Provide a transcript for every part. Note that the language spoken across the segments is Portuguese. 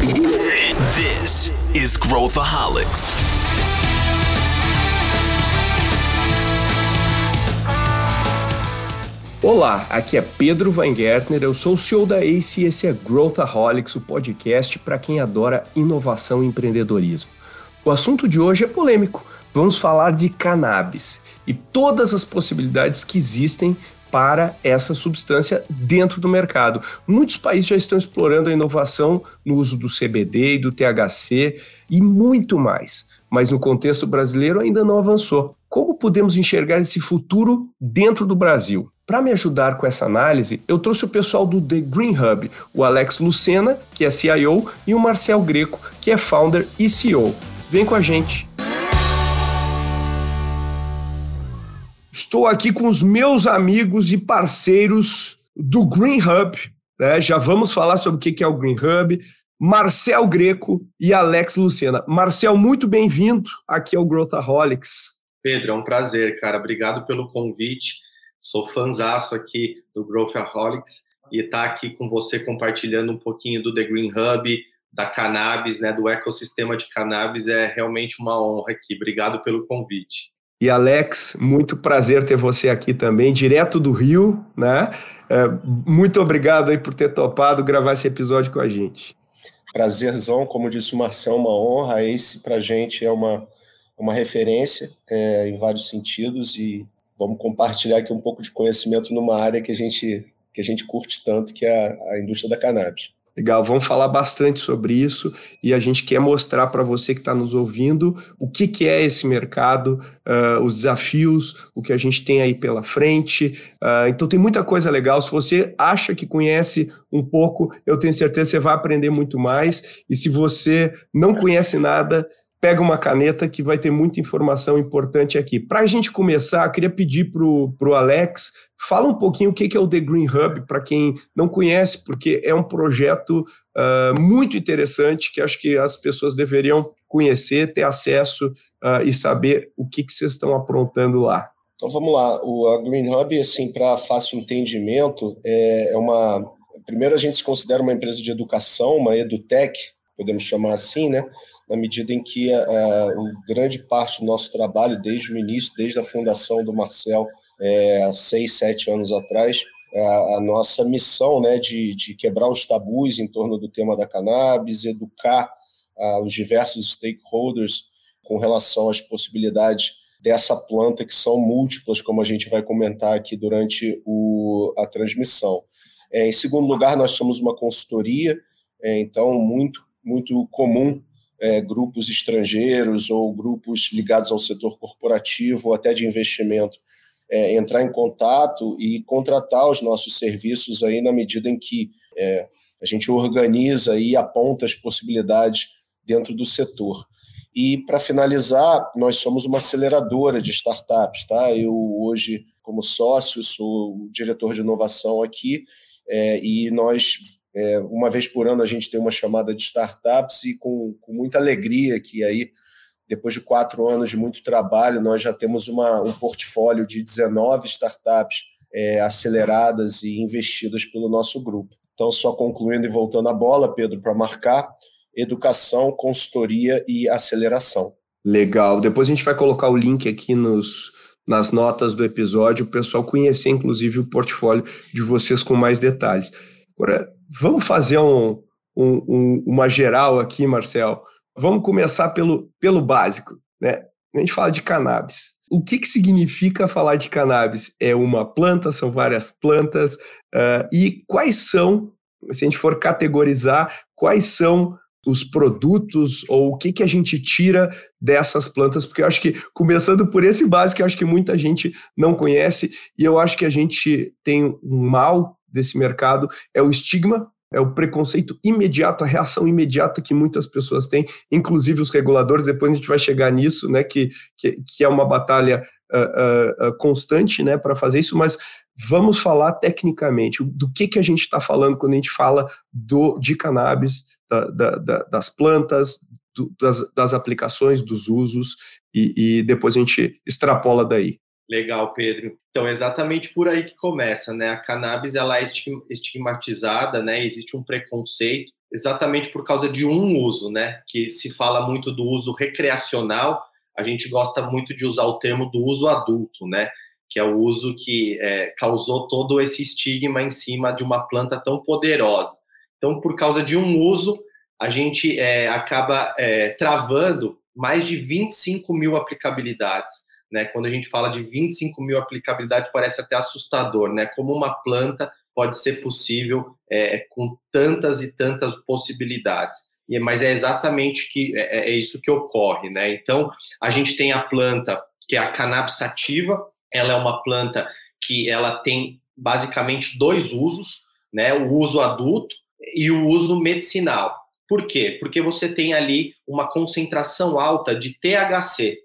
This is Growthaholics. Olá, aqui é Pedro Weingärtner, eu sou o CEO da ACE e esse é Growthaholics, o podcast para quem adora inovação e empreendedorismo. O assunto de hoje é polêmico. Vamos falar de cannabis e todas as possibilidades que existem para essa substância dentro do mercado. Muitos países já estão explorando a inovação no uso do CBD e do THC e muito mais, mas no contexto brasileiro ainda não avançou. Como podemos enxergar esse futuro dentro do Brasil? Para me ajudar com essa análise, eu trouxe o pessoal do The Green Hub, o Alex Lucena, que é CIO, e o Marcel Greco, que é founder e CEO. Vem com a gente! Estou aqui com os meus amigos e parceiros do Green Hub. Né? Já vamos falar sobre o que é o Green Hub. Marcel Greco e Alex Lucena. Marcel, muito bem-vindo aqui ao Growthaholics. Pedro, é um prazer, cara. Obrigado pelo convite. Sou fanzaço aqui do Growthaholics e estar tá aqui com você compartilhando um pouquinho do The Green Hub, da cannabis, né, do ecossistema de cannabis é realmente uma honra aqui. Obrigado pelo convite. E Alex, muito prazer ter você aqui também, direto do Rio, né? É, muito obrigado aí por ter topado gravar esse episódio com a gente. Prazerzão, como disse o Marcel, uma honra. Esse para gente é uma, uma referência é, em vários sentidos e vamos compartilhar aqui um pouco de conhecimento numa área que a gente, que a gente curte tanto, que é a, a indústria da cannabis. Legal, vamos falar bastante sobre isso e a gente quer mostrar para você que está nos ouvindo o que, que é esse mercado, uh, os desafios, o que a gente tem aí pela frente. Uh, então tem muita coisa legal. Se você acha que conhece um pouco, eu tenho certeza que você vai aprender muito mais. E se você não conhece nada, pega uma caneta que vai ter muita informação importante aqui. Para a gente começar, queria pedir para o Alex, fala um pouquinho o que é o The Green Hub, para quem não conhece, porque é um projeto uh, muito interessante que acho que as pessoas deveriam conhecer, ter acesso uh, e saber o que, que vocês estão aprontando lá. Então vamos lá, o Green Hub, assim, para fácil entendimento, é, é uma... Primeiro a gente se considera uma empresa de educação, uma edutech, podemos chamar assim, né? Na medida em que a, a, grande parte do nosso trabalho, desde o início, desde a fundação do Marcel, é, há seis, sete anos atrás, a, a, nossa missão né, de, de, quebrar os tabus em torno do tema da cannabis, educar os diversos stakeholders com relação às possibilidades dessa planta, que são múltiplas, como a gente vai comentar aqui durante o, a transmissão. É, em segundo lugar, nós somos uma consultoria, é, então muito, muito comum é, grupos estrangeiros ou grupos ligados ao setor corporativo ou até de investimento é, entrar em contato e contratar os nossos serviços aí na medida em que é, a gente organiza e aponta as possibilidades dentro do setor. E para finalizar, nós somos uma aceleradora de startups, tá? Eu hoje, como sócio, sou diretor de inovação aqui é, e nós é, uma vez por ano a gente tem uma chamada de startups e com, com muita alegria que aí, depois de quatro anos de muito trabalho, nós já temos uma, um portfólio de 19 startups é, aceleradas e investidas pelo nosso grupo. Então, só concluindo e voltando a bola, Pedro, para marcar, educação, consultoria e aceleração. Legal. Depois a gente vai colocar o link aqui nos, nas notas do episódio, o pessoal conhecer, inclusive, o portfólio de vocês com mais detalhes. Agora, vamos fazer um, um, uma geral aqui, Marcel. Vamos começar pelo, pelo básico. Né? A gente fala de cannabis. O que, que significa falar de cannabis? É uma planta, são várias plantas, uh, e quais são, se a gente for categorizar, quais são os produtos ou o que, que a gente tira dessas plantas, porque eu acho que, começando por esse básico, eu acho que muita gente não conhece, e eu acho que a gente tem um mal desse mercado é o estigma, é o preconceito imediato, a reação imediata que muitas pessoas têm, inclusive os reguladores, depois a gente vai chegar nisso, né, que, que, que é uma batalha uh, uh, constante né, para fazer isso, mas vamos falar tecnicamente do que, que a gente está falando quando a gente fala do, de cannabis, da, da, da, das plantas, do, das, das, aplicações, dos usos, e, e depois a gente extrapola daí. Legal, Pedro. Então, exatamente por aí que começa, né? A cannabis ela é estigmatizada, né? Existe um preconceito exatamente por causa de um uso, né? Que se fala muito do uso recreacional, a gente gosta muito de usar o termo do uso adulto, né? Que é o uso que é, causou todo esse estigma em cima de uma planta tão poderosa. Então, por causa de um uso, a gente é, acaba é, travando mais de 25 mil aplicabilidades. Né? Quando a gente fala de 25 mil aplicabilidades, parece até assustador, né? Como uma planta pode ser possível é, com tantas e tantas possibilidades. Mas é exatamente que é, é, é isso que ocorre, né? Então, a gente tem a planta que é a cannabis sativa, ela é uma planta que ela tem basicamente dois usos, né? O uso adulto e o uso medicinal. Por quê? Porque você tem ali uma concentração alta de THC.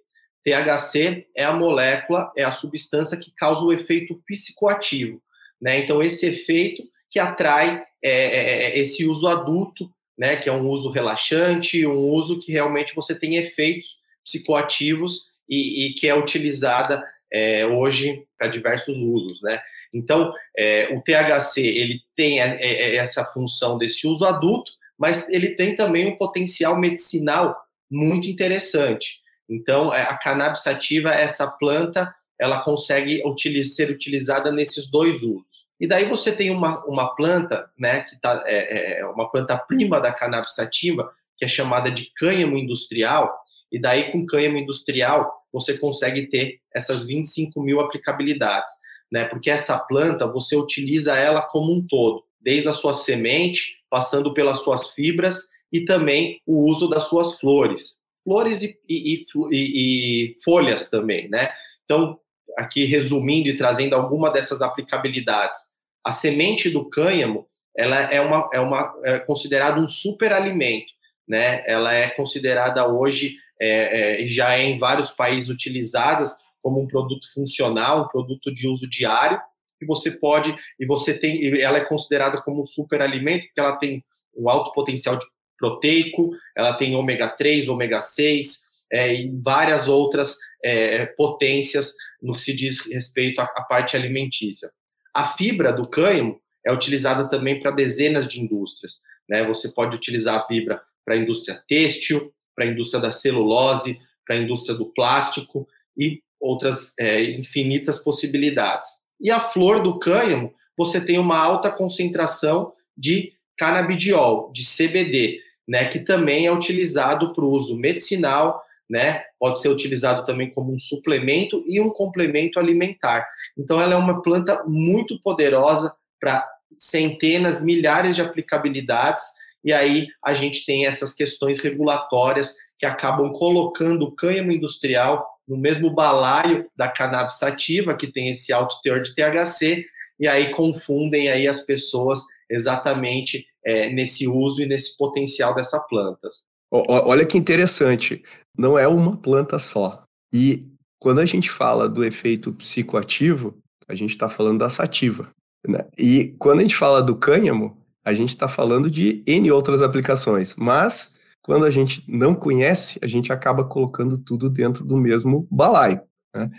THC é a molécula, é a substância que causa o efeito psicoativo. Né? Então, esse efeito que atrai é, é, é, esse uso adulto, né? que é um uso relaxante, um uso que realmente você tem efeitos psicoativos e, e que é utilizada é, hoje para diversos usos. Né? Então, é, o THC ele tem é, essa função desse uso adulto, mas ele tem também um potencial medicinal muito interessante. Então, a cannabis sativa, essa planta, ela consegue ser utilizada nesses dois usos. E daí você tem uma, uma planta, né, que tá, é, é uma planta prima da cannabis sativa, que é chamada de cânhamo industrial, e daí com cânhamo industrial você consegue ter essas 25 mil aplicabilidades, né, porque essa planta você utiliza ela como um todo, desde a sua semente, passando pelas suas fibras e também o uso das suas flores, flores e, e, e, e folhas também, né, então aqui resumindo e trazendo alguma dessas aplicabilidades. A semente do cânhamo, ela é uma é uma é considerada um superalimento, né? Ela é considerada hoje é, é, já é em vários países utilizadas como um produto funcional, um produto de uso diário que você pode e você tem ela é considerada como um superalimento porque ela tem um alto potencial de proteico, ela tem ômega 3, ômega 6, é, e várias outras é, potências no que se diz respeito à, à parte alimentícia. A fibra do cânhamo é utilizada também para dezenas de indústrias. Né? Você pode utilizar a fibra para a indústria têxtil, para a indústria da celulose, para a indústria do plástico e outras é, infinitas possibilidades. E a flor do cânhamo, você tem uma alta concentração de canabidiol, de CBD, né, que também é utilizado para o uso medicinal, né? Pode ser utilizado também como um suplemento e um complemento alimentar. Então, ela é uma planta muito poderosa para centenas, milhares de aplicabilidades. E aí a gente tem essas questões regulatórias que acabam colocando o cânhamo industrial no mesmo balaio da cannabis sativa, que tem esse alto teor de THC, e aí confundem aí as pessoas exatamente é, nesse uso e nesse potencial dessa planta. Olha que interessante não é uma planta só. E quando a gente fala do efeito psicoativo, a gente está falando da sativa. Né? E quando a gente fala do cânhamo, a gente está falando de N outras aplicações. Mas, quando a gente não conhece, a gente acaba colocando tudo dentro do mesmo balaio. Né?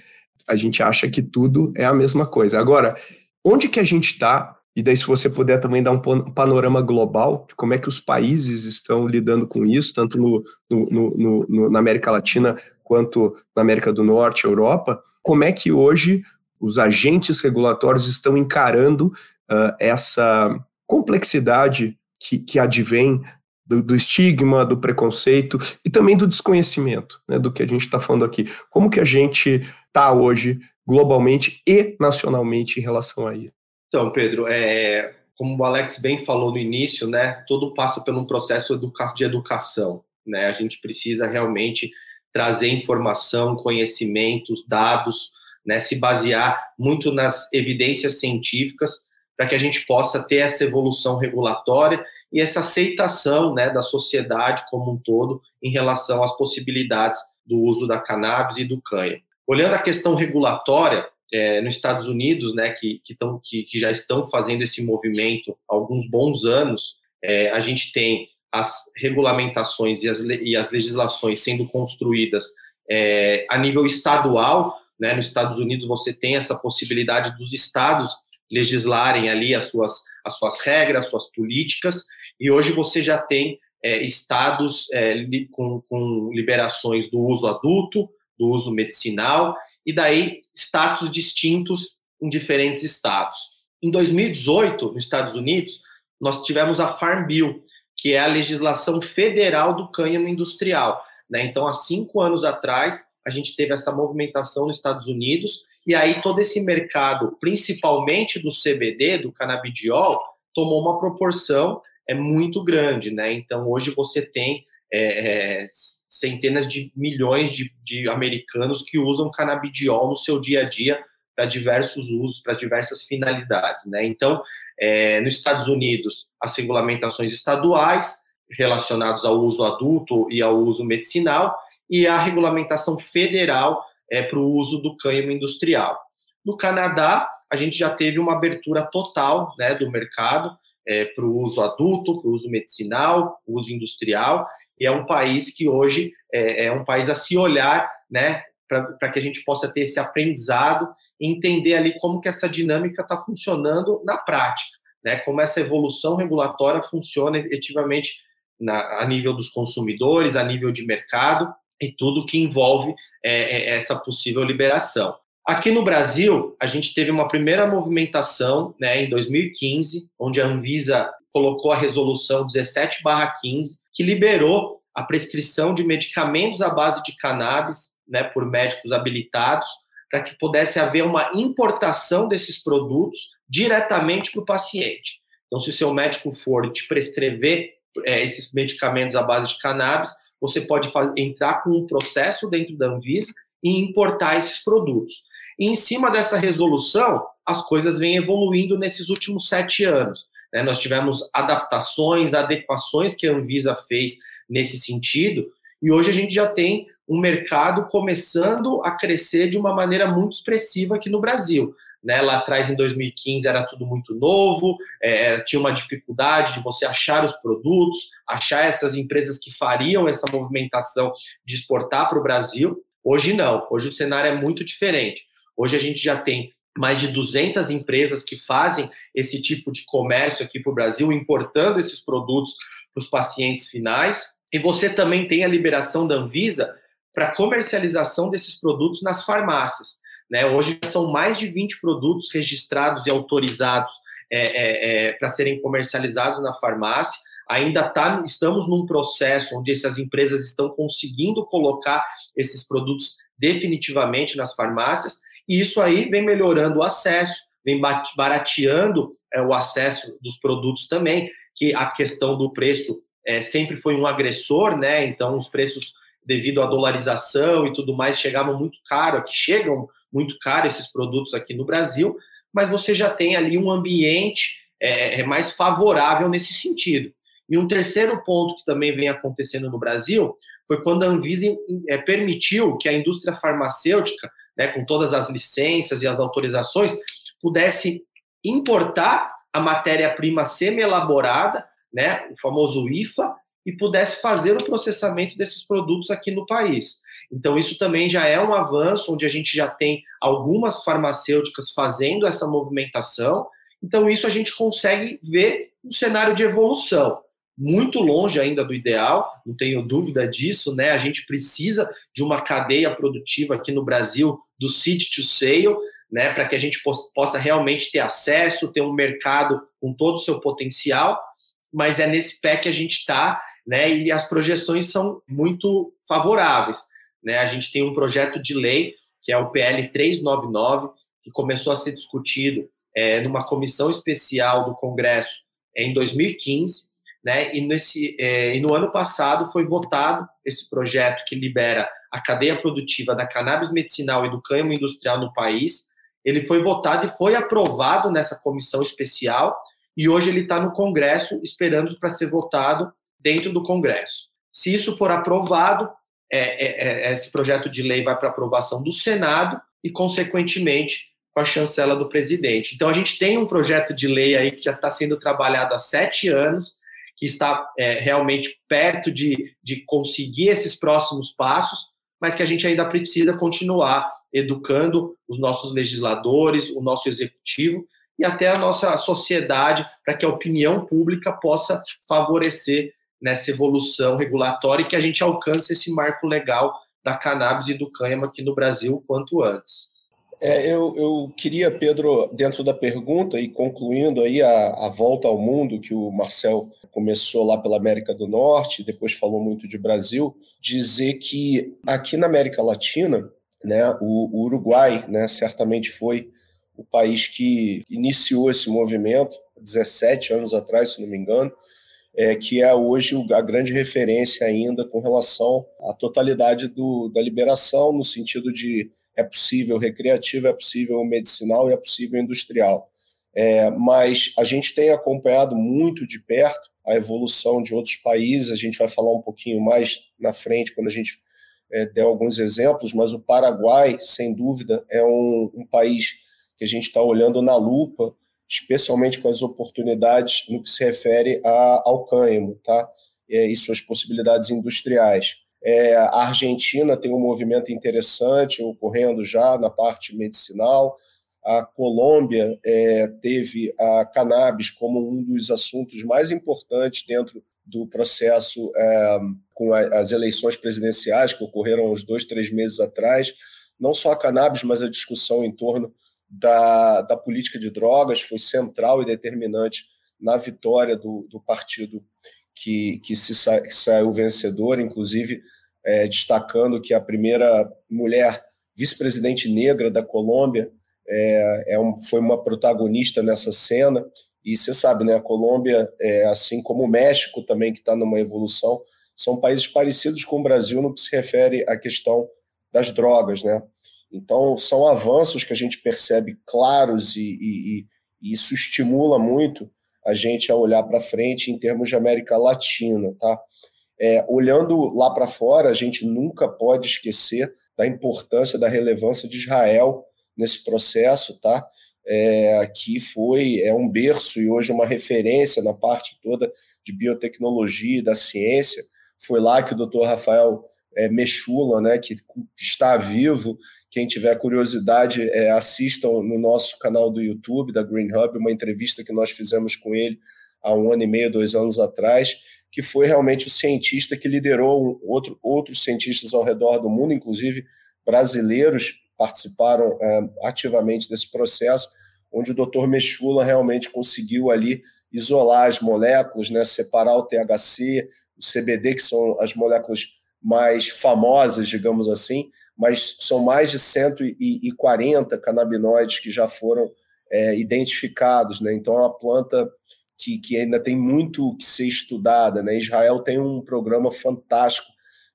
A gente acha que tudo é a mesma coisa. Agora, onde que a gente está e daí, se você puder também dar um panorama global de como é que os países estão lidando com isso, tanto no, no, no, na América Latina quanto na América do Norte, Europa, como é que hoje os agentes regulatórios estão encarando uh, essa complexidade que, que advém do, do, estigma, do preconceito e também do desconhecimento, né, do que a gente está falando aqui. Como que a gente está hoje globalmente e nacionalmente em relação a isso? Então, Pedro, é, como o Alex bem falou no início, né, tudo passa por um processo de educação. Né? A gente precisa realmente trazer informação, conhecimentos, dados, né, se basear muito nas evidências científicas para que a gente possa ter essa evolução regulatória e essa aceitação né, da sociedade como um todo em relação às possibilidades do uso da cannabis e do cânhamo. Olhando a questão regulatória, é, nos Estados Unidos, né, que, que, tão, que, que, já estão fazendo esse movimento há alguns bons anos, é, a gente tem as regulamentações e as, e as legislações sendo construídas é, a nível estadual. Né, nos Estados Unidos você tem essa possibilidade dos estados legislarem ali as suas, as suas regras, suas políticas, e hoje você já tem é, estados é, com, com liberações do uso adulto, do uso medicinal, e daí status distintos em diferentes estados. Em 2018, nos Estados Unidos, nós tivemos a Farm Bill, que é a legislação federal do cânhamo industrial. Né? Então, há cinco anos atrás, a gente teve essa movimentação nos Estados Unidos, e aí todo esse mercado, principalmente do CBD, do canabidiol, tomou uma proporção é muito grande, né? Então hoje você tem é, é, centenas de milhões de, de, americanos que usam canabidiol no seu dia a dia para diversos usos, para diversas finalidades, né? Então, é, nos Estados Unidos, as regulamentações estaduais relacionadas ao uso adulto e ao uso medicinal e a regulamentação federal é, para o uso do cânhamo industrial. No Canadá, a gente já teve uma abertura total né, do mercado é, para o uso adulto, para o uso medicinal, uso industrial, e é um país que hoje é, é um país a se olhar, né, para que a gente possa ter esse aprendizado e entender ali como que essa dinâmica está funcionando na prática, né, como essa evolução regulatória funciona efetivamente na, a nível dos consumidores, a nível de mercado e tudo que envolve é, é essa possível liberação. Aqui no Brasil, a gente teve uma primeira movimentação né, em 2015, onde a Anvisa colocou a resolução 17/15, que liberou a prescrição de medicamentos à base de cannabis né, por médicos habilitados, para que pudesse haver uma importação desses produtos diretamente para o paciente. Então, se o seu médico for te prescrever é, esses medicamentos à base de cannabis, você pode entrar com um processo dentro da Anvisa e importar esses produtos. E em cima dessa resolução, as coisas vêm evoluindo nesses últimos sete anos. Né? Nós tivemos adaptações, adequações que a Anvisa fez nesse sentido, e hoje a gente já tem um mercado começando a crescer de uma maneira muito expressiva aqui no Brasil. Né? Lá atrás, em 2015, era tudo muito novo, é, tinha uma dificuldade de você achar os produtos, achar essas empresas que fariam essa movimentação de exportar para o Brasil. Hoje não, hoje o cenário é muito diferente. Hoje a gente já tem mais de 200 empresas que fazem esse tipo de comércio aqui para o Brasil, importando esses produtos para os pacientes finais. E você também tem a liberação da Anvisa para comercialização desses produtos nas farmácias. Né? Hoje são mais de 20 produtos registrados e autorizados é, é, é, para serem comercializados na farmácia. Ainda tá, estamos num processo onde essas empresas estão conseguindo colocar esses produtos definitivamente nas farmácias e isso aí vem melhorando o acesso, vem barateando é, o acesso dos produtos também, que a questão do preço é, sempre foi um agressor, né? Então, os preços, devido à dolarização e tudo mais, chegavam muito caro, aqui chegam muito caro esses produtos aqui no Brasil, mas você já tem ali um ambiente é, é mais favorável nesse sentido. E um terceiro ponto que também vem acontecendo no Brasil foi quando a Anvisa é, permitiu que a indústria farmacêutica né, com todas as licenças e as autorizações, pudesse importar a matéria-prima semi-elaborada, né, o famoso IFA, e pudesse fazer o processamento desses produtos aqui no país. Então, isso também já é um avanço, onde a gente já tem algumas farmacêuticas fazendo essa movimentação. Então, isso a gente consegue ver um cenário de evolução muito longe ainda do ideal, não tenho dúvida disso, né? A gente precisa de uma cadeia produtiva aqui no Brasil do seed to sale, né, para que a gente possa realmente ter acesso, ter um mercado com todo o seu potencial, mas é nesse pé que a gente está, né, e as projeções são muito favoráveis. Né? A gente tem um projeto de lei, que é o PL 399, que começou a ser discutido é, numa comissão especial do Congresso em 2015, né? E, nesse, é, e no ano passado foi votado esse projeto que libera a cadeia produtiva da cannabis medicinal e do cânhamo industrial no país. Ele foi votado e foi aprovado nessa comissão especial e hoje ele está no Congresso esperando para ser votado dentro do Congresso. Se isso for aprovado, é, é, é esse projeto de lei vai para aprovação do Senado e, consequentemente, com a chancela do presidente. Então, a gente tem um projeto de lei aí que já está sendo trabalhado há sete anos, que está é, realmente perto de, de conseguir esses próximos passos, mas que a gente ainda precisa continuar educando os nossos legisladores, o nosso executivo, e até a nossa sociedade, para que a opinião pública possa favorecer nessa evolução regulatória e que a gente alcance esse marco legal da cannabis e do cânhamo aqui no Brasil quanto antes. É, eu, eu, queria, Pedro, dentro da pergunta e concluindo aí a, a, volta ao mundo que o Marcel começou lá pela América do Norte, depois falou muito de Brasil, dizer que aqui na América Latina, né, o, o Uruguai, né, certamente foi o país que iniciou esse movimento 17 anos atrás, se não me engano, é, que é hoje a grande referência ainda com relação à totalidade do, da liberação, no sentido de é possível recreativo, é possível medicinal e é possível industrial. É, mas a gente tem acompanhado muito de perto a evolução de outros países, a gente vai falar um pouquinho mais na frente quando a gente é, der alguns exemplos, mas o Paraguai, sem dúvida, é um, um país que a gente está olhando na lupa especialmente com as oportunidades no que se refere a, ao cânhamo tá? É, e suas possibilidades industriais. É, a Argentina tem um movimento interessante ocorrendo já na parte medicinal. A Colômbia é, teve a cannabis como um dos assuntos mais importantes dentro do processo é, com a, as eleições presidenciais que ocorreram uns dois, três meses atrás. Não só a cannabis, mas a discussão em torno da, da política de drogas foi central e determinante na vitória do, do partido que, que, se sa, que saiu vencedor, inclusive é, destacando que a primeira mulher vice-presidente negra da Colômbia é, é um, foi uma protagonista nessa cena. E você sabe, né, a Colômbia, é, assim como o México também, que está numa evolução, são países parecidos com o Brasil no que se refere à questão das drogas, né? Então, são avanços que a gente percebe claros e, e, e isso estimula muito a gente a olhar para frente em termos de América Latina. Tá? É, olhando lá para fora, a gente nunca pode esquecer da importância, da relevância de Israel nesse processo, tá? É, que foi é um berço e hoje uma referência na parte toda de biotecnologia e da ciência. Foi lá que o Dr. Rafael é, Mechula, né, que está vivo. Quem tiver curiosidade, é, assistam no nosso canal do YouTube, da Green Hub, uma entrevista que nós fizemos com ele há um ano e meio, dois anos atrás, que foi realmente o cientista que liderou outro, outros cientistas ao redor do mundo, inclusive brasileiros participaram é, ativamente desse processo, onde o Dr. Mechula realmente conseguiu ali isolar as moléculas, né, separar o THC, o CBD, que são as moléculas mais famosas, digamos assim, mas são mais de 140 canabinoides que já foram é, identificados, né? Então é uma planta que, que ainda tem muito que ser estudada, né? Israel tem um programa fantástico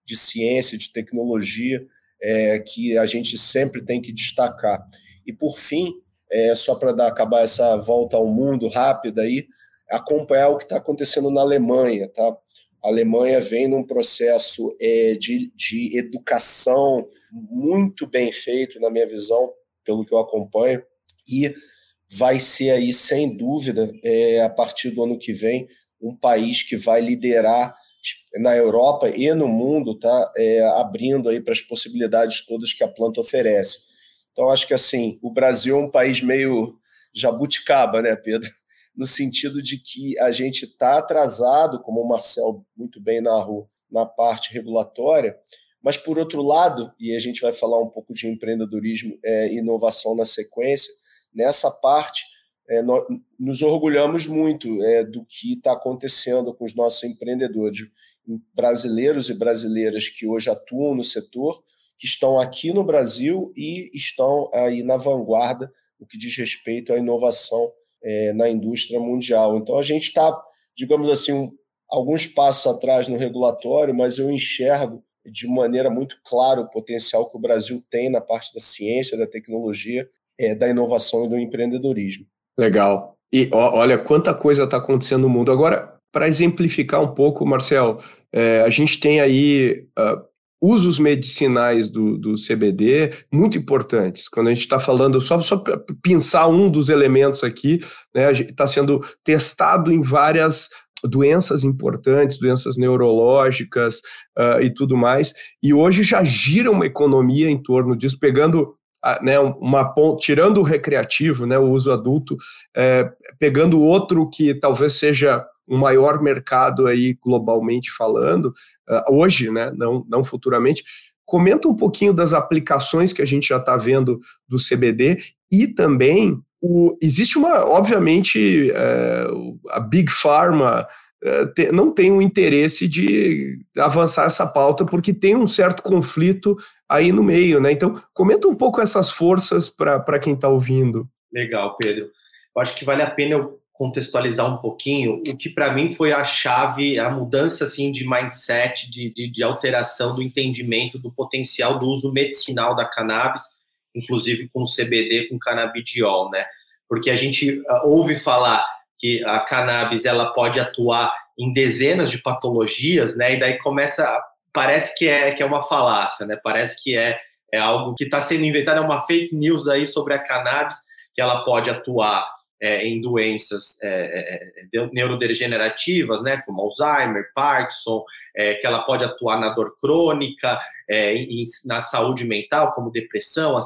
de ciência, de tecnologia, é, que a gente sempre tem que destacar. E por fim, é, só para acabar essa volta ao mundo rápida aí, acompanhar o que está acontecendo na Alemanha, tá? A Alemanha vem num processo é, de, de educação muito bem feito, na minha visão, pelo que eu acompanho, e vai ser aí, sem dúvida, é, a partir do ano que vem, um país que vai liderar na Europa e no mundo, tá? É, abrindo aí para as possibilidades todas que a planta oferece. Então, acho que assim, o Brasil é um país meio jabuticaba, né, Pedro? No sentido de que a gente está atrasado, como o Marcel muito bem narrou, na parte regulatória, mas, por outro lado, e a gente vai falar um pouco de empreendedorismo e é, inovação na sequência, nessa parte, é, nós nos orgulhamos muito é, do que está acontecendo com os nossos empreendedores brasileiros e brasileiras que hoje atuam no setor, que estão aqui no Brasil e estão aí na vanguarda no que diz respeito à inovação é, na indústria mundial. Então, a gente está, digamos assim, um, alguns passos atrás no regulatório, mas eu enxergo de maneira muito clara o potencial que o Brasil tem na parte da ciência, da tecnologia, é, da inovação e do empreendedorismo. Legal. E ó, olha quanta coisa está acontecendo no mundo. Agora, para exemplificar um pouco, Marcel, é, a gente tem aí uh, usos medicinais do, do CBD muito importantes. Quando a gente está falando, só, só pensar um dos elementos aqui, né, está sendo testado em várias doenças importantes, doenças neurológicas uh, e tudo mais, e hoje já gira uma economia em torno disso, pegando né, uma tirando o recreativo, né, o uso adulto, é, pegando outro que talvez seja um maior mercado aí globalmente falando, uh, hoje, né, não, não futuramente, comenta um pouquinho das aplicações que a gente já está vendo do CBD e também o, existe uma, obviamente, é, a Big Pharma é, te, não tem o interesse de avançar essa pauta porque tem um certo conflito aí no meio, né? Então, comenta um pouco essas forças para quem está ouvindo. Legal, Pedro. Eu acho que vale a pena eu contextualizar um pouquinho o que para mim foi a chave, a mudança assim de mindset, de, de, de, alteração do entendimento do potencial do uso medicinal da cannabis, inclusive com CBD, com canabidiol, né? Porque a gente uh, ouve falar que a cannabis ela pode atuar em dezenas de patologias, né? E daí começa, parece que é que é uma falácia, né? Parece que é é algo que está sendo inventado, é uma fake news aí sobre a cannabis que ela pode atuar é, em doenças é, é, é neurodegenerativas, né, como Alzheimer, Parkinson, é, que ela pode atuar na dor crônica, é, em, na saúde mental, como depressão,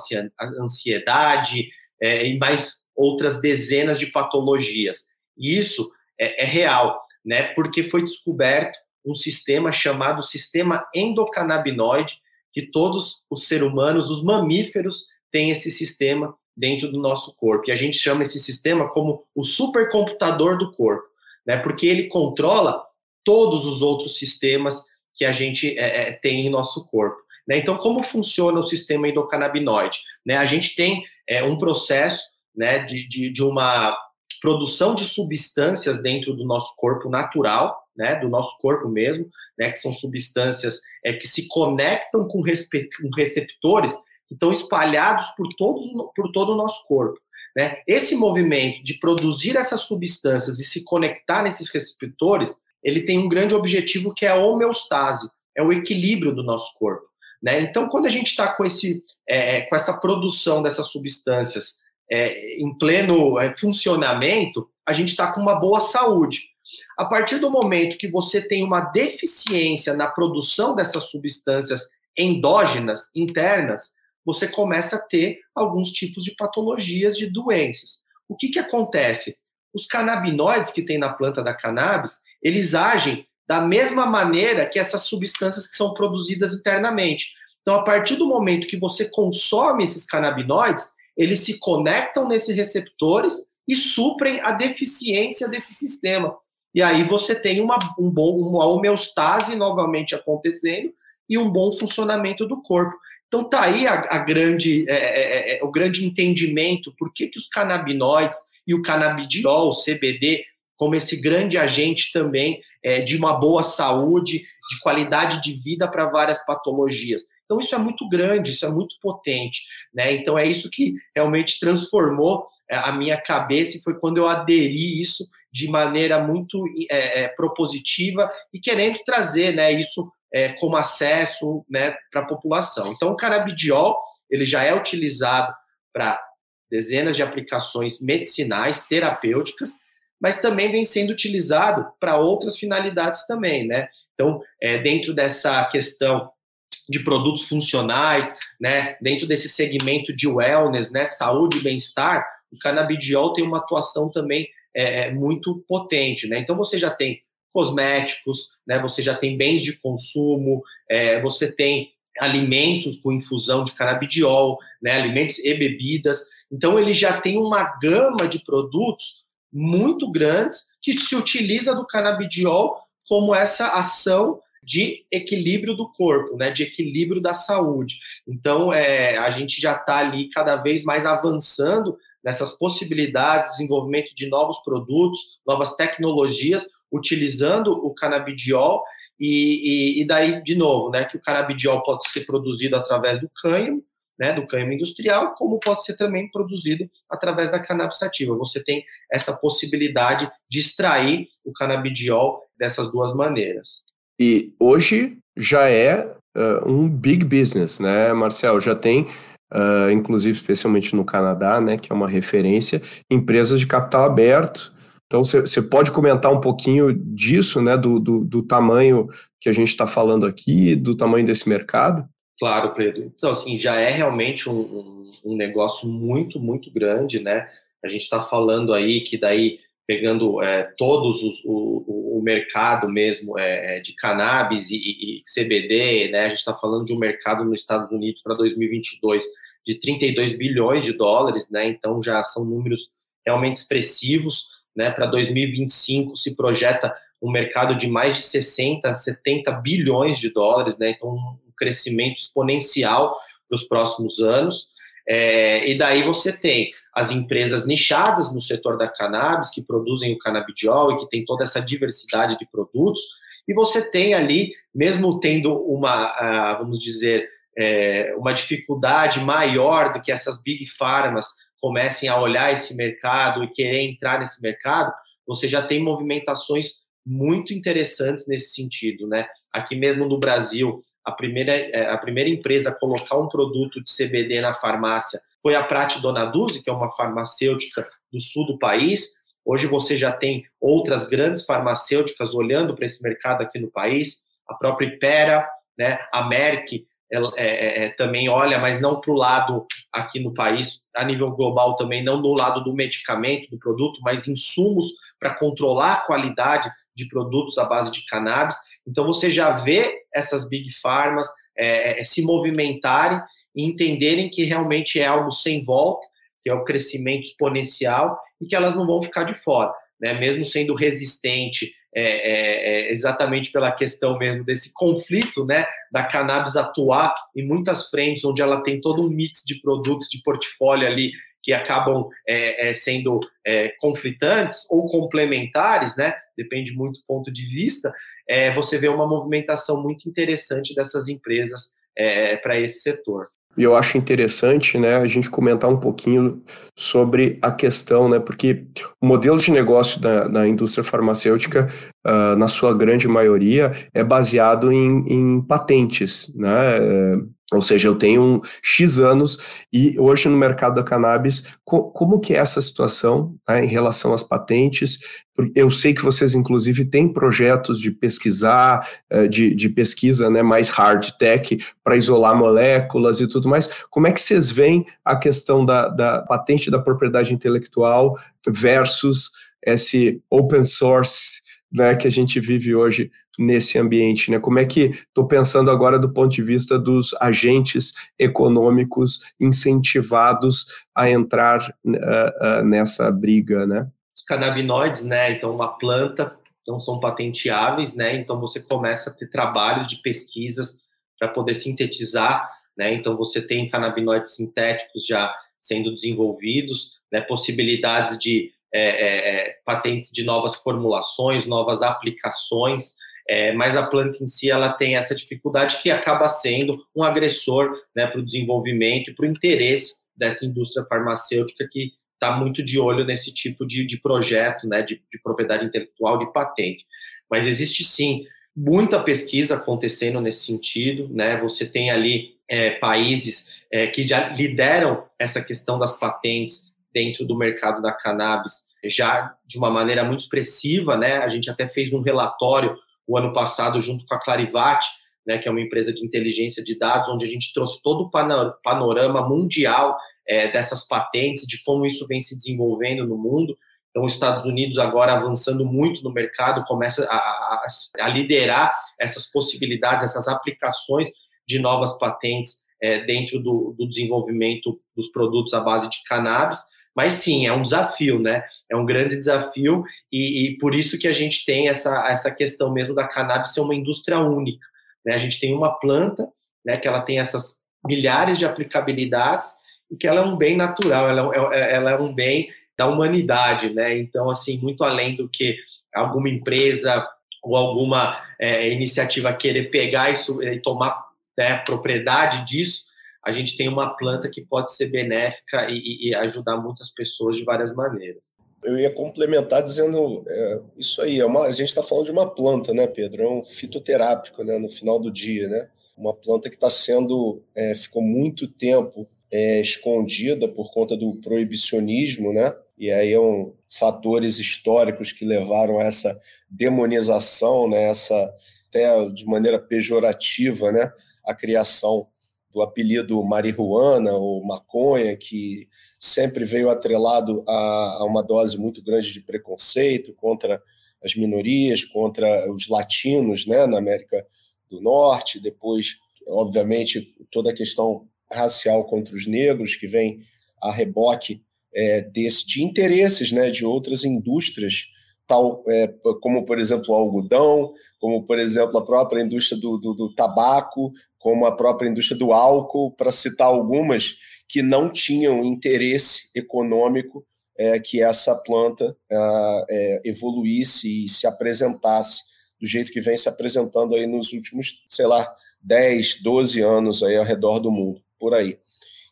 ansiedade, e mais outras dezenas de patologias. E isso é, real, né, porque foi descoberto um sistema chamado sistema endocannabinoide, que todos os seres humanos, os mamíferos, têm esse sistema dentro do nosso corpo. E a gente chama esse sistema como o supercomputador do corpo, né? Porque ele controla todos os outros sistemas que a gente é, é, tem em nosso corpo. Né? Então, como funciona o sistema endocannabinoide? Né? A gente tem é, um processo né, de, de, de, uma produção de substâncias dentro do nosso corpo natural, né, do nosso corpo mesmo, né, que são substâncias é, que se conectam com, com receptores que estão espalhados por, todos, por todo o nosso corpo. Né? Esse movimento de produzir essas substâncias e se conectar nesses receptores, ele tem um grande objetivo que é a homeostase, é o equilíbrio do nosso corpo. Né? Então, quando a gente está com, esse, é, é, com essa produção dessas substâncias é, em pleno é, funcionamento, a gente está com uma boa saúde. A partir do momento que você tem uma deficiência na produção dessas substâncias endógenas, internas, você começa a ter alguns tipos de patologias de doenças. O que, que acontece? Os canabinoides que tem na planta da cannabis, eles agem da mesma maneira que essas substâncias que são produzidas internamente. Então, a partir do momento que você consome esses canabinoides, eles se conectam nesses receptores e suprem a deficiência desse sistema. E aí você tem uma, um bom, uma homeostase novamente acontecendo e um bom funcionamento do corpo. Então tá aí a, a grande, é, é, é, é, o grande entendimento por que, que os canabinoides e o canabidiol, o CBD, como esse grande agente também é, de uma boa saúde, de qualidade de vida para várias patologias. Então isso é muito grande, isso é muito potente, né? Então é isso que realmente transformou é, a minha cabeça e foi quando eu aderi isso de maneira muito é, propositiva e querendo trazer, né, isso é, como acesso né, para a população. Então, o canabidiol ele já é utilizado para dezenas de aplicações medicinais, terapêuticas, mas também vem sendo utilizado para outras finalidades também, né? Então, é, dentro dessa questão de produtos funcionais, né, dentro desse segmento de wellness, né, saúde e bem-estar, o canabidiol tem uma atuação também é, é muito potente, né? Então, você já tem cosméticos, né? Você já tem bens de consumo, é, você tem alimentos com infusão de canabidiol, né? Alimentos e bebidas. Então ele já tem uma gama de produtos muito grandes que se utiliza do canabidiol como essa ação de equilíbrio do corpo, né, de equilíbrio da saúde. Então, é, a gente já está ali cada vez mais avançando nessas possibilidades, desenvolvimento de novos produtos, novas tecnologias, utilizando o canabidiol e, e, e, daí, de novo, né, que o canabidiol pode ser produzido através do cânhamo, né, do cânhamo industrial, como pode ser também produzido através da cannabis sativa. Você tem essa possibilidade de extrair o canabidiol dessas duas maneiras. E hoje já é uh, um big business, né, Marcel? Já tem, uh, inclusive, especialmente no Canadá, né, que é uma referência, empresas de capital aberto então, você pode comentar um pouquinho disso, né, do, do, do tamanho que a gente está falando aqui, do tamanho desse mercado? Claro, Pedro. Então, assim, já é realmente um, um, um negócio muito, muito grande, né? A gente está falando aí que daí pegando é, todos os, o, o, mercado mesmo é, é de cannabis e, e, CBD, né? A gente está falando de um mercado nos Estados Unidos para 2022 de 32 bilhões de dólares, né? Então já são números realmente expressivos, né? Para 2025 se projeta um mercado de mais de 60, 70 bilhões de dólares, né? Então um crescimento exponencial para os próximos anos. É, e daí você tem as empresas nichadas no setor da cannabis, que produzem o canabidiol e que tem toda essa diversidade de produtos, e você tem ali, mesmo tendo uma, vamos dizer, é, uma dificuldade maior do que essas big pharmas comecem a olhar esse mercado e querer entrar nesse mercado, você já tem movimentações muito interessantes nesse sentido, né? Aqui mesmo no Brasil, a primeira, é, a primeira empresa a colocar um produto de CBD na farmácia foi a Prate Donaduzzi, que é uma farmacêutica do sul do país. Hoje você já tem outras grandes farmacêuticas olhando para esse mercado aqui no país, a própria Ipera, né, a Merck ela, é, é, é também olha, mas não para o lado aqui no país, a nível global também, não do lado do medicamento, do produto, mas insumos para controlar a qualidade de produtos à base de cannabis. Então você já vê essas big pharmas é, é, se movimentarem e entenderem que realmente é algo sem volta, que é o crescimento exponencial e que elas não vão ficar de fora, né? Mesmo sendo resistente, é, é, é exatamente pela questão mesmo desse conflito, né? Da cannabis atuar em muitas frentes, onde ela tem todo um mix de produtos de portfólio ali que acabam é, é, sendo é, conflitantes ou complementares, né? Depende muito do ponto de vista. Você vê uma movimentação muito interessante dessas empresas para esse setor. E eu acho interessante, né, a gente comentar um pouquinho sobre a questão, né, porque o modelo de negócio da, da indústria farmacêutica, uh, na sua grande maioria, é baseado em, em patentes, né, ou seja, eu tenho X anos e hoje no mercado da cannabis, co como que é essa situação né, em relação às patentes? Eu sei que vocês, inclusive, têm projetos de pesquisar, eh, de, de pesquisa né, mais hard tech para isolar moléculas e tudo mais. Como é que vocês veem a questão da, da patente da propriedade intelectual versus esse open source né, que a gente vive hoje nesse ambiente, né? Como é que estou pensando agora do ponto de vista dos agentes econômicos incentivados a entrar uh, uh, nessa briga, né? Os canabinoides, né? Então, uma planta, não são patenteáveis, né? Então, você começa a ter trabalhos de pesquisas para poder sintetizar, né? Então, você tem canabinoides sintéticos já sendo desenvolvidos, né? Possibilidades de é, é, é patentes de novas formulações, novas aplicações, é, mas a planta em si ela tem essa dificuldade que acaba sendo um agressor né, para o desenvolvimento e para o interesse dessa indústria farmacêutica que está muito de olho nesse tipo de, de projeto né, de, de propriedade intelectual, de patente. Mas existe sim muita pesquisa acontecendo nesse sentido, né? Você tem ali é, países é, que já lideram essa questão das patentes dentro do mercado da cannabis já de uma maneira muito expressiva, né? A gente até fez um relatório o ano passado junto com a Clarivat, né, que é uma empresa de inteligência de dados, onde a gente trouxe todo o panorama mundial é, dessas patentes, de como isso vem se desenvolvendo no mundo. Então, os Estados Unidos agora avançando muito no mercado, começa a, a, a liderar essas possibilidades, essas aplicações de novas patentes é, dentro do, do desenvolvimento dos produtos à base de cannabis. Mas sim, é um desafio, né? É um grande desafio e, e, por isso que a gente tem essa, essa questão mesmo da cannabis ser uma indústria única. Né? A gente tem uma planta, né, que ela tem essas milhares de aplicabilidades e que ela é um bem natural, ela, é, é, ela é um bem da humanidade, né? Então, assim, muito além do que alguma empresa ou alguma é, iniciativa querer pegar isso e tomar né, propriedade disso, a gente tem uma planta que pode ser benéfica e, e ajudar muitas pessoas de várias maneiras. Eu ia complementar dizendo é, isso aí. É uma, a gente está falando de uma planta, né, Pedro? É um fitoterápico, né? No final do dia, né? Uma planta que está sendo é, ficou muito tempo é, escondida por conta do proibicionismo, né? E aí é um fatores históricos que levaram a essa demonização, né? Essa até de maneira pejorativa, né? A criação do apelido marihuana ou maconha, que sempre veio atrelado a, a uma dose muito grande de preconceito contra as minorias, contra os latinos né, na América do Norte, depois, obviamente, toda a questão racial contra os negros, que vem a reboque é, desse, de interesses né, de outras indústrias, tal é, como, por exemplo, o algodão, como, por exemplo, a própria indústria do, do, do tabaco, como a própria indústria do álcool, para citar algumas que não tinham interesse econômico é, que essa planta é, evoluísse e se apresentasse do jeito que vem se apresentando aí nos últimos, sei lá, 10, 12 anos aí ao redor do mundo, por aí.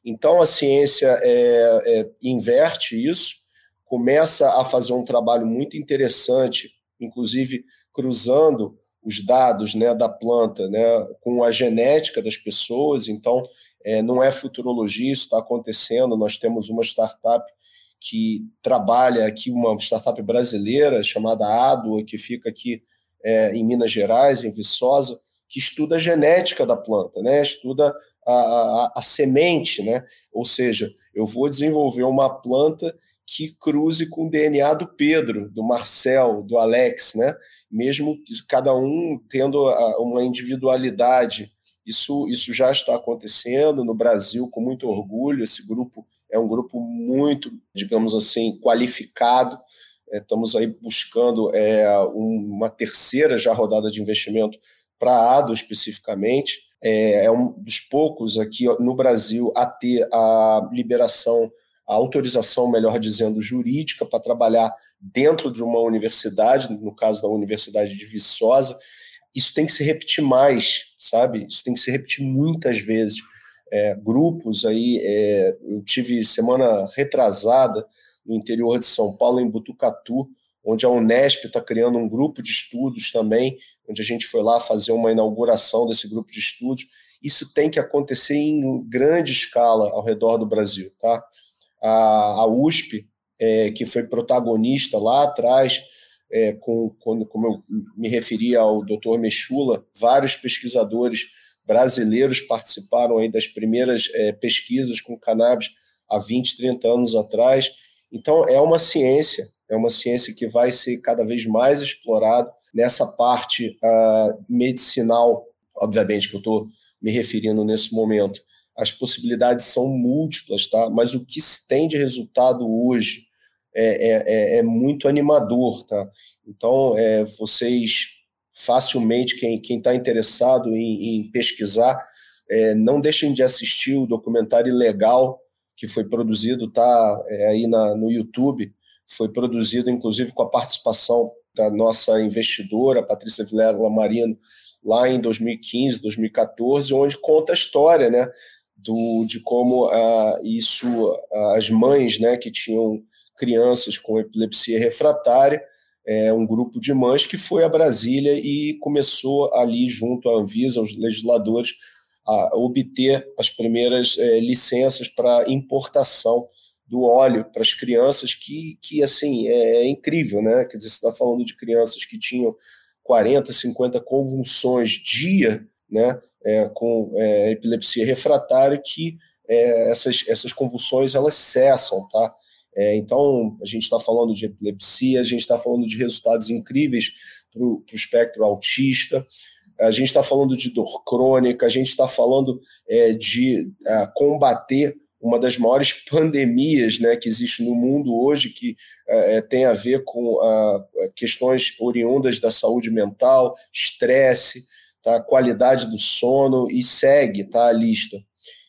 Então a ciência é, é, inverte isso, começa a fazer um trabalho muito interessante, inclusive cruzando os dados né, da planta né, com a genética das pessoas. Então, é, não é futurologia, isso está acontecendo. Nós temos uma startup que trabalha aqui, uma startup brasileira chamada Adua, que fica aqui é, em Minas Gerais, em Viçosa, que estuda a genética da planta, né? estuda a, a, a semente, né? ou seja, eu vou desenvolver uma planta que cruze com o DNA do Pedro, do Marcel, do Alex, né? mesmo cada um tendo uma individualidade. Isso, isso já está acontecendo no Brasil com muito orgulho. Esse grupo é um grupo muito, digamos assim, qualificado. É, estamos aí buscando é, uma terceira já rodada de investimento para a ADO especificamente. É, é um dos poucos aqui no Brasil a ter a liberação a autorização, melhor dizendo, jurídica para trabalhar dentro de uma universidade, no caso da Universidade de Viçosa. Isso tem que se repetir mais, sabe? Isso tem que se repetir muitas vezes. É, grupos aí, é, eu tive semana retrasada no interior de São Paulo, em Butucatu, onde a Unesp está criando um grupo de estudos também, onde a gente foi lá fazer uma inauguração desse grupo de estudos. Isso tem que acontecer em grande escala ao redor do Brasil, tá? A, a USP, é, que foi protagonista lá atrás, é, com, quando, como eu me referi ao Dr. Mechula, vários pesquisadores brasileiros participaram aí das primeiras é, pesquisas com cannabis há 20, 30 anos atrás. Então, é uma ciência, é uma ciência que vai ser cada vez mais explorada nessa parte uh, medicinal, obviamente, que eu estou me referindo nesse momento, as possibilidades são múltiplas, tá? Mas o que se tem de resultado hoje é, é, é, é muito animador, tá? Então, é, vocês facilmente, quem está interessado em, em pesquisar, é, não deixem de assistir o documentário legal que foi produzido, tá é, aí na, no YouTube, foi produzido inclusive com a participação da nossa investidora, Patrícia Vilela Marino, lá em 2015, 2014, onde conta a história, né, do, de como ah, isso, ah, as mães né, que tinham crianças com epilepsia refratária, é, um grupo de mães que foi a Brasília e começou ali, junto à Anvisa, aos legisladores, a obter as primeiras é, licenças para importação do óleo para as crianças, que, que assim, é, é incrível, né? Quer dizer, você está falando de crianças que tinham 40, 50 convulsões dia, né? É, com é, epilepsia refratária que é, essas, essas convulsões elas cessam, tá? É, então, a gente está falando de epilepsia, a gente está falando de resultados incríveis para o espectro autista, a gente está falando de dor crônica, a gente está falando é, de é, combater uma das maiores pandemias né, que existe no mundo hoje, que é, tem a ver com a, questões oriundas da saúde mental, estresse, tá? qualidade do sono e segue tá? a lista.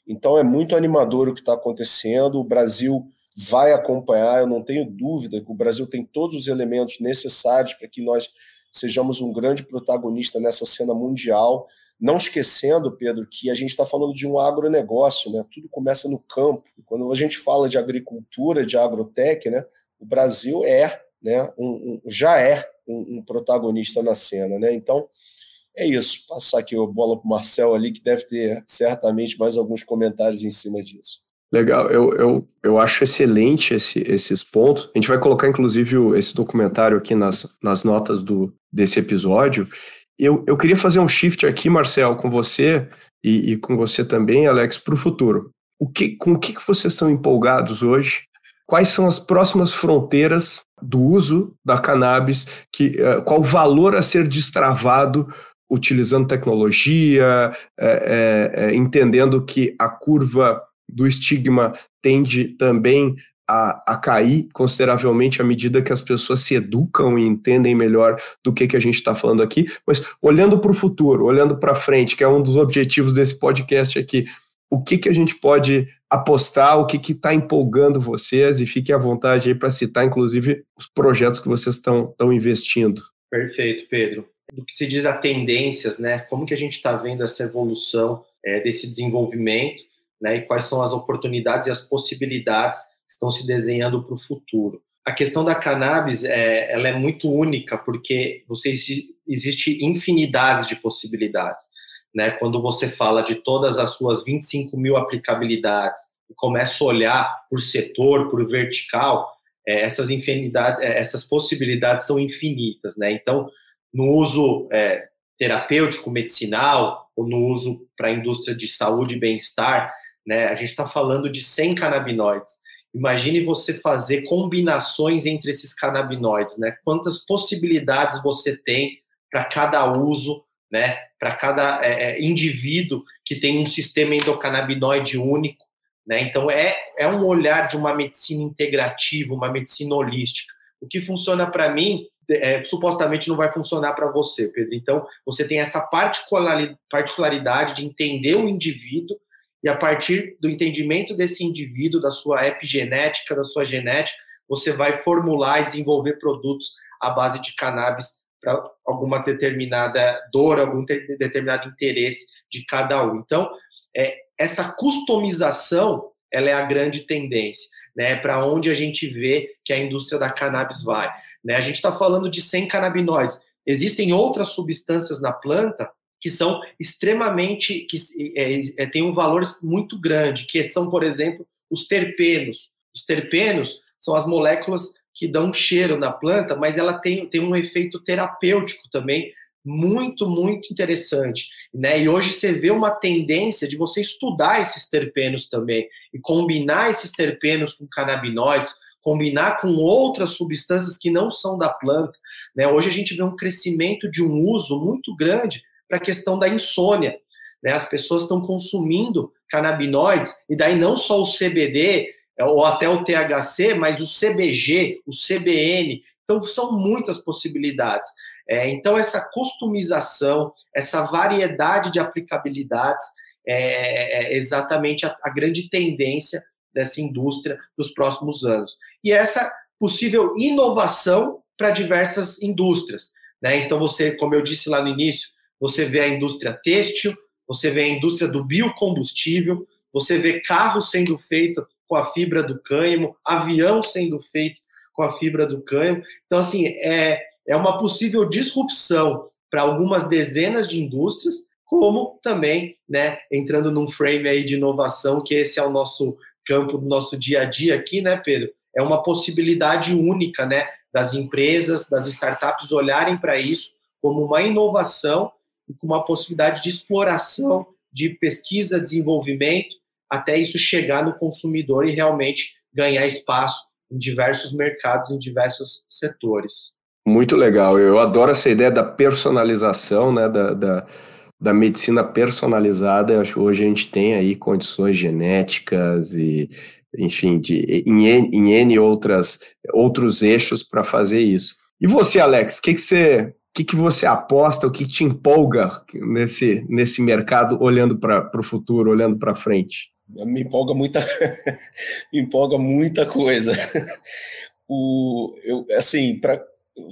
Então é muito animador o que está acontecendo. O Brasil vai acompanhar, eu não tenho dúvida que o Brasil tem todos os elementos necessários para que nós sejamos um grande protagonista nessa cena mundial. Não esquecendo, Pedro, que a gente está falando de um agronegócio, né? tudo começa no campo. Quando a gente fala de agricultura, de agrotech, né? o Brasil é, né? Um, um, já é um, um protagonista na cena. Né? Então, é isso. Passar aqui a bola para o Marcel ali, que deve ter certamente mais alguns comentários em cima disso. Legal, eu, eu, eu acho excelente esse, esses pontos. A gente vai colocar, inclusive, esse documentário aqui nas, nas notas do, desse episódio. Eu, eu queria fazer um shift aqui, Marcel, com você, e, e com você também, Alex, para o futuro. O que, com o que, que vocês estão empolgados hoje? Quais são as próximas fronteiras do uso da cannabis? Que, uh, qual o valor a ser destravado utilizando tecnologia, é, é, é, entendendo que a curva do estigma tende também a, a, cair consideravelmente à medida que as pessoas se educam e entendem melhor do que, que a gente está falando aqui, mas olhando para o futuro, olhando para frente, que é um dos objetivos desse podcast aqui, o que, que a gente pode apostar, o que está empolgando vocês, e fiquem à vontade aí para citar, inclusive, os projetos que vocês estão investindo. Perfeito, Pedro. Do que se diz a tendências, né? Como que a gente está vendo essa evolução é, desse desenvolvimento, né? E quais são as oportunidades e as possibilidades estão se desenhando para o futuro. A questão da cannabis é, ela é muito única porque você existe infinidades de possibilidades. Né? Quando você fala de todas as suas 25 mil aplicabilidades e começa a olhar por setor, por vertical, é, essas infinidades, é, essas possibilidades são infinitas. Né? Então, no uso é, terapêutico, medicinal, ou no uso para a indústria de saúde e bem-estar, né, a gente está falando de 100 canabinoides. Imagine você fazer combinações entre esses canabinoides, né? Quantas possibilidades você tem para cada uso, né? Para cada é, é, indivíduo que tem um sistema endocannabinoide único, né? Então é, é um olhar de uma medicina integrativa, uma medicina holística. O que funciona para mim é, supostamente não vai funcionar para você, Pedro. Então, você tem essa particularidade de entender o indivíduo e a partir do entendimento desse indivíduo, da sua epigenética, da sua genética, você vai formular e desenvolver produtos à base de cannabis para alguma determinada dor, algum determinado interesse de cada um. Então, é, essa customização ela é a grande tendência, né? Para onde a gente vê que a indústria da cannabis vai. Né? A gente está falando de 100 canabinoides. Existem outras substâncias na planta que são extremamente, que é, é, tem um valor muito grande, que são, por exemplo, os terpenos. Os terpenos são as moléculas que dão cheiro na planta, mas ela tem, tem um efeito terapêutico também muito, muito interessante. Né? E hoje você vê uma tendência de você estudar esses terpenos também e combinar esses terpenos com canabinoides, combinar com outras substâncias que não são da planta. Né? Hoje a gente vê um crescimento de um uso muito grande para a questão da insônia. Né? As pessoas estão consumindo canabinoides, e daí não só o CBD, é, ou até o THC, mas o CBG, o CBN. Então, são muitas possibilidades. É, então, essa customização, essa variedade de aplicabilidades é, é exatamente a, a grande tendência dessa indústria dos próximos anos. E essa possível inovação para diversas indústrias. Né? Então, você, como eu disse lá no início, você vê a indústria têxtil, você vê a indústria do biocombustível, você vê carro sendo feito com a fibra do cânhamo, avião sendo feito com a fibra do cânhamo. Então, assim, é, é uma possível disrupção para algumas dezenas de indústrias, como também, né, entrando num frame aí de inovação, que esse é o nosso campo do nosso dia a dia aqui, né, Pedro? É uma possibilidade única, né, das empresas, das startups olharem para isso como uma inovação e com uma possibilidade de exploração, de pesquisa, desenvolvimento, até isso chegar no consumidor e realmente ganhar espaço em diversos mercados, em diversos setores. Muito legal. Eu adoro essa ideia da personalização, né, da, da, da medicina personalizada. Hoje a gente tem aí condições genéticas e, enfim, de, em, em N outras, outros eixos para fazer isso. E você, Alex, o que, que você que, que você aposta, o que te empolga nesse, nesse mercado, olhando para o futuro, olhando para frente? Me empolga muita, me empolga muita coisa. O, eu, assim, pra,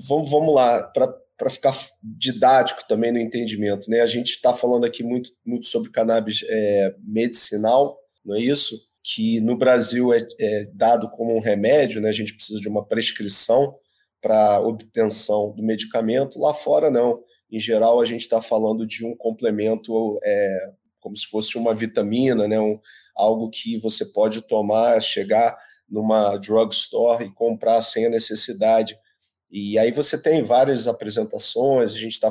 vamos, vamos lá, para ficar didático também no entendimento, né? A gente está falando aqui muito, muito sobre cannabis é, medicinal, não é isso? Que no Brasil é, é dado como um remédio, né? A gente precisa de uma prescrição para obtenção do medicamento. Lá fora, não. Em geral, a gente está falando de um complemento é, como se fosse uma vitamina, né? Um, algo que você pode tomar, chegar numa drugstore e comprar sem a necessidade. E aí você tem várias apresentações, a gente está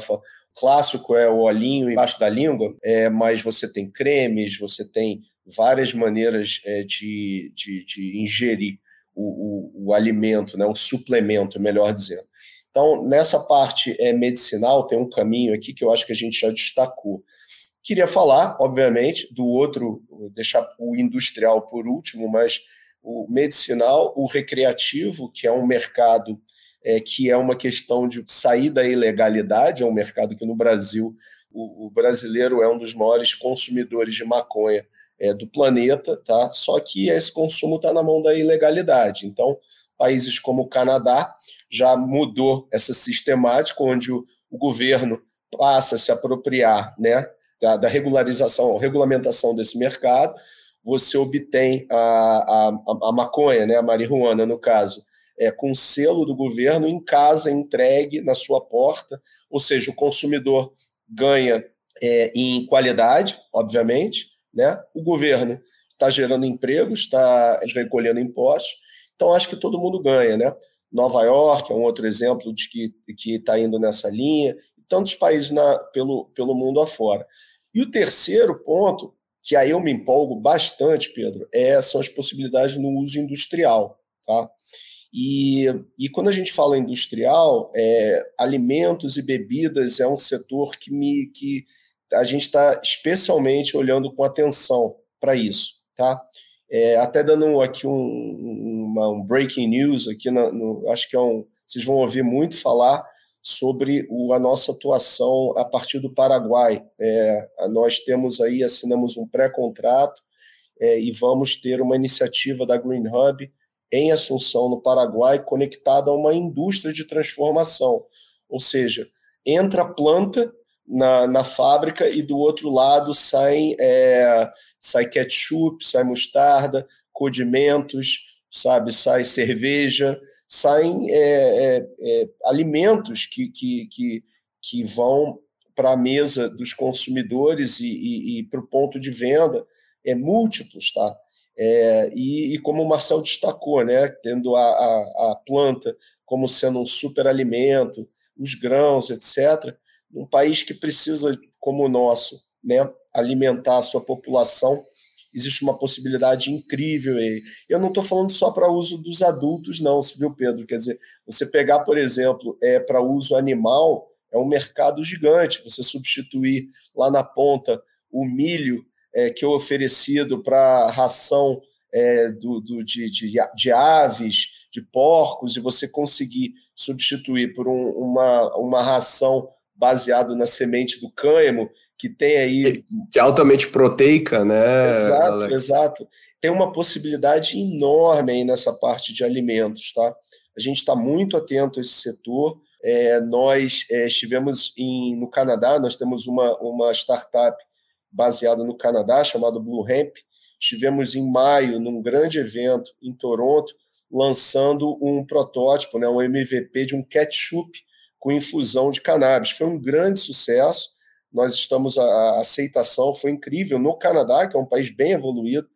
clássico é o olhinho embaixo da língua, é, mas você tem cremes, você tem várias maneiras é, de, de, de, ingerir o, o, o, alimento, né, o suplemento, melhor dizendo. Então, nessa parte é, medicinal, tem um caminho aqui que eu acho que a gente já destacou. Queria falar, obviamente, do outro, deixar o industrial por último, mas o medicinal, o recreativo, que é um mercado é, que é uma questão de sair da ilegalidade, é um mercado que no Brasil o, o brasileiro é um dos maiores consumidores de maconha é, do planeta, tá? Só que esse consumo está na mão da ilegalidade. Então, países como o Canadá já mudou essa sistemática, onde o, o governo passa a se apropriar, né, da, da regularização, regulamentação desse mercado. Você obtém a, a, a maconha, né, a marihuana, no caso, é, com selo do governo em casa, entregue na sua porta, ou seja, o consumidor ganha é, em qualidade, obviamente, né? o governo está gerando empregos, está recolhendo impostos, então acho que todo mundo ganha. Né? Nova York é um outro exemplo de que está indo nessa linha, e tantos países na, pelo, pelo mundo afora. E o terceiro ponto, que aí eu me empolgo bastante, Pedro, é, são as possibilidades no uso industrial. Tá? E, e quando a gente fala industrial, é, alimentos e bebidas é um setor que, me, que a gente está especialmente olhando com atenção para isso. Tá? É, até dando aqui um, uma, um breaking news, aqui no, acho que é um, vocês vão ouvir muito falar sobre o, a nossa atuação a partir do Paraguai. É, nós temos aí, assinamos um pré-contrato é, e vamos ter uma iniciativa da Green Hub em Assunção, no Paraguai, conectada a uma indústria de transformação. Ou seja, entra planta na, na fábrica e do outro lado saem, é, sai ketchup, sai mostarda, condimentos, sabe, sai cerveja, saem é, é, é alimentos que, que, que, que vão para a mesa dos consumidores e, e, e para o ponto de venda é múltiplos, tá? É, e, e, como o Marcel destacou, né, tendo a, a, a, planta como sendo um superalimento, os grãos, etc., um país que precisa, como o nosso, né, alimentar a sua população, existe uma possibilidade incrível aí. Eu não estou falando só para uso dos adultos, não, viu, Pedro? Quer dizer, você pegar, por exemplo, é, para uso animal, é um mercado gigante. Você substituir lá na ponta o milho é, que é oferecido para ração é, do, do, de, de, de, aves, de porcos, e você conseguir substituir por um, uma, uma ração baseada na semente do cânhamo, que tem aí. Que é altamente proteica, né? Exato, Alex? exato. Tem uma possibilidade enorme aí nessa parte de alimentos, tá? A gente está muito atento a esse setor. É, nós é, estivemos em, no Canadá, nós temos uma, uma startup baseada no Canadá, chamado Blue Hemp. Estivemos em maio num grande evento em Toronto, lançando um protótipo, né, um MVP de um ketchup com infusão de cannabis. Foi um grande sucesso. Nós estamos a, a aceitação foi incrível no Canadá, que é um país bem evoluído.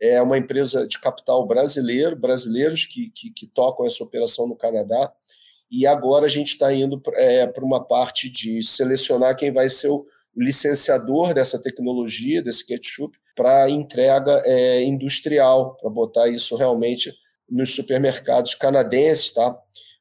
É uma empresa de capital brasileiro, brasileiros que, que, que tocam essa operação no Canadá. E agora a gente está indo é, para uma parte de selecionar quem vai ser o, licenciador dessa tecnologia, desse ketchup, para entrega é, industrial, para botar isso realmente nos supermercados canadenses, tá?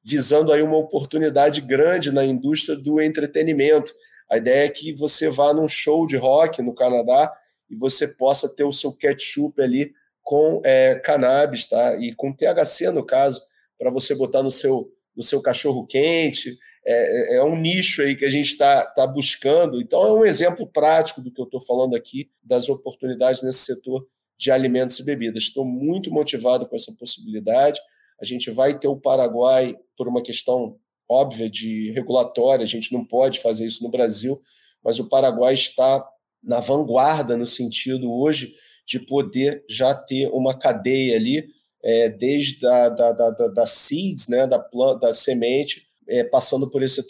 Visando aí uma oportunidade grande na indústria do entretenimento. A ideia é que você vá num show de rock no Canadá e você possa ter o seu ketchup ali com é, cannabis, tá? E com THC, no caso, para você botar no seu, no seu cachorro quente, é, é, é um nicho aí que a gente está tá buscando. Então, é um exemplo prático do que eu estou falando aqui, das oportunidades nesse setor de alimentos e bebidas. Estou muito motivado com essa possibilidade. A gente vai ter o Paraguai por uma questão óbvia de regulatória, a gente não pode fazer isso no Brasil, mas o Paraguai está na vanguarda no sentido hoje de poder já ter uma cadeia ali, é, desde da, da, da, da seeds, né, da, planta, da semente, é, passando por esse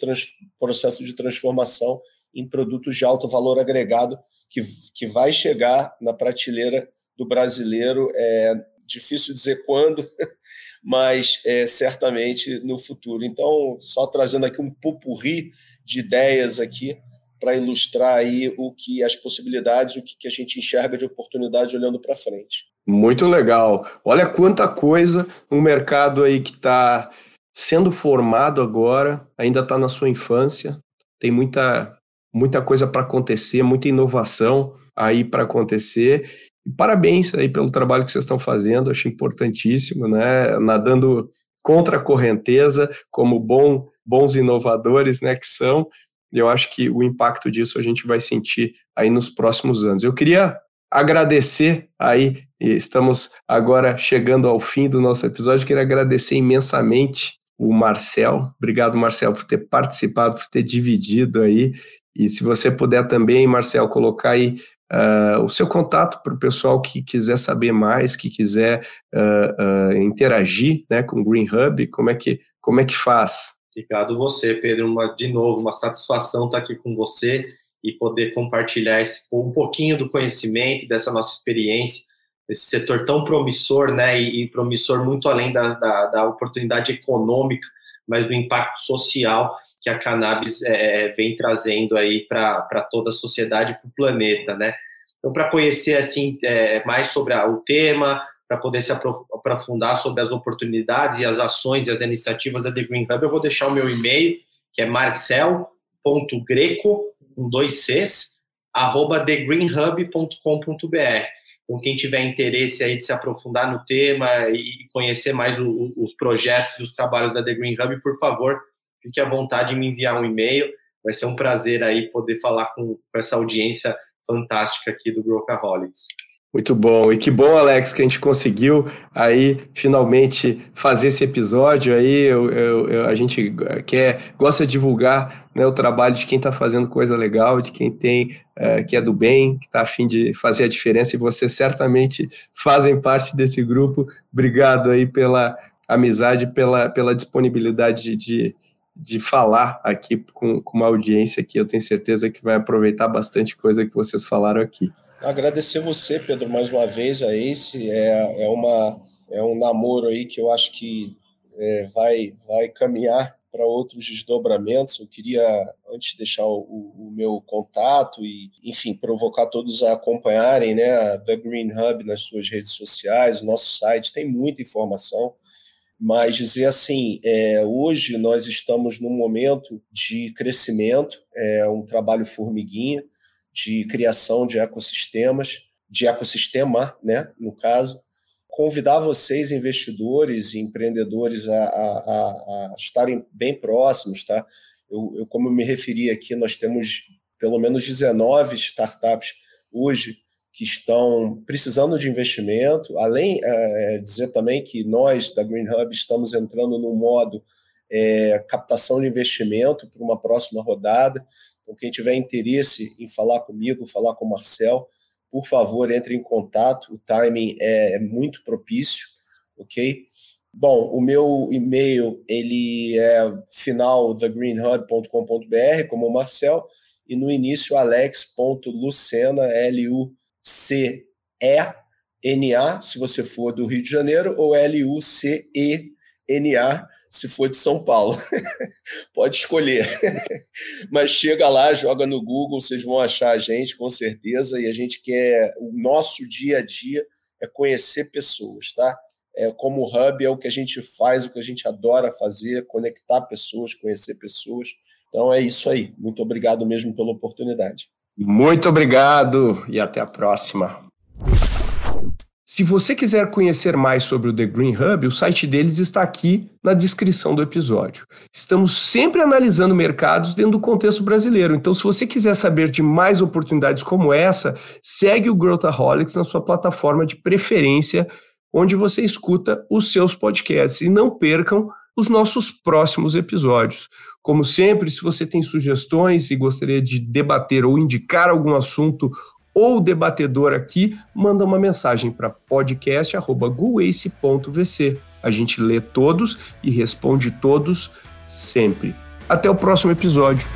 processo de transformação em produtos de alto valor agregado que, que vai chegar na prateleira do brasileiro. É difícil dizer quando, mas é, certamente no futuro. Então, só trazendo aqui um pupurri de ideias aqui, para ilustrar aí o que as possibilidades, o que, que a gente enxerga de oportunidade olhando para frente. Muito legal. Olha quanta coisa um mercado aí que está sendo formado agora, ainda está na sua infância, tem muita, muita coisa para acontecer, muita inovação aí para acontecer. E parabéns aí pelo trabalho que vocês estão fazendo, achei importantíssimo, né? Nadando contra a correnteza, como bom, bons inovadores, né, que são. Eu acho que o impacto disso a gente vai sentir aí nos próximos anos. Eu queria agradecer aí, estamos agora chegando ao fim do nosso episódio, queria agradecer imensamente o Marcel. Obrigado, Marcel, por ter participado, por ter dividido aí. E se você puder também, Marcel, colocar aí uh, o seu contato para o pessoal que quiser saber mais, que quiser uh, uh, interagir né, com o Green Hub, como é que, como é que faz? Obrigado você, Pedro. Uma, de novo, uma satisfação estar aqui com você e poder compartilhar esse, um pouquinho do conhecimento, dessa nossa experiência, esse setor tão promissor, né, e, e promissor muito além da, da, da, oportunidade econômica, mas do impacto social que a cannabis é, é vem trazendo aí para toda a sociedade, para o planeta, né. Então, para conhecer assim é, mais sobre a, o tema, para poder se aprofundar sobre as oportunidades e as ações e as iniciativas da The Green Hub, eu vou deixar o meu e-mail, que é marcel.greco, com dois Cs, arroba thegreenhub.com.br. Então, quem tiver interesse aí de se aprofundar no tema e conhecer mais o, os projetos e os trabalhos da The Green Hub, por favor, fique à vontade de me enviar um e-mail. Vai ser um prazer aí poder falar com, com essa audiência fantástica aqui do Growthaholics. Muito bom. E que bom, Alex, que a gente conseguiu aí finalmente fazer esse episódio aí. Eu, eu, eu, a gente quer, gosta de divulgar né, o trabalho de quem está fazendo coisa legal, de quem tem, uh, que é do bem, que está afim de fazer a diferença, e vocês certamente fazem parte desse grupo. Obrigado aí pela amizade, pela, pela disponibilidade de, de falar aqui com, com uma audiência que eu tenho certeza que vai aproveitar bastante coisa que vocês falaram aqui. Agradecer você, Pedro, mais uma vez a Ace. É, é, uma, é um namoro aí que eu acho que é, vai, vai caminhar para outros desdobramentos. Eu queria, antes, deixar o, o, meu contato e, enfim, provocar todos a acompanharem né, a The Green Hub nas suas redes sociais, nosso site, tem muita informação. Mas dizer assim, é, hoje nós estamos num momento de crescimento, é um trabalho formiguinha de criação de ecossistemas, de ecossistema, né, no caso, convidar vocês, investidores e empreendedores, a, a, a estarem bem próximos, tá? Eu, eu, como eu me referi aqui, nós temos pelo menos 19 startups hoje que estão precisando de investimento, além é, dizer também que nós da Green Hub estamos entrando no modo é, captação de investimento para uma próxima rodada. Então, quem tiver interesse em falar comigo, falar com o Marcel, por favor, entre em contato. O timing é, é muito propício, ok? Bom, o meu e-mail ele é final thegreenhub.com.br, como o Marcel, e no início alex.lucena, L-U-C-E-N-A, se você for do Rio de Janeiro, ou L-U-C-E-N-A, se for de São Paulo. Pode escolher. Mas chega lá, joga no Google, vocês vão achar a gente com certeza. E a gente quer. O nosso dia a dia é conhecer pessoas, tá? É, como hub é o que a gente faz, o que a gente adora fazer, conectar pessoas, conhecer pessoas. Então é isso aí. Muito obrigado mesmo pela oportunidade. Muito obrigado e até a próxima. Se você quiser conhecer mais sobre o The Green Hub, o site deles está aqui na descrição do episódio. Estamos sempre analisando mercados dentro do contexto brasileiro, então se você quiser saber de mais oportunidades como essa, segue o Growthaholics na sua plataforma de preferência, onde você escuta os seus podcasts e não percam os nossos próximos episódios. Como sempre, se você tem sugestões e gostaria de debater ou indicar algum assunto ou debatedor aqui, manda uma mensagem para podcast.guace.vc. A gente lê todos e responde todos sempre. Até o próximo episódio.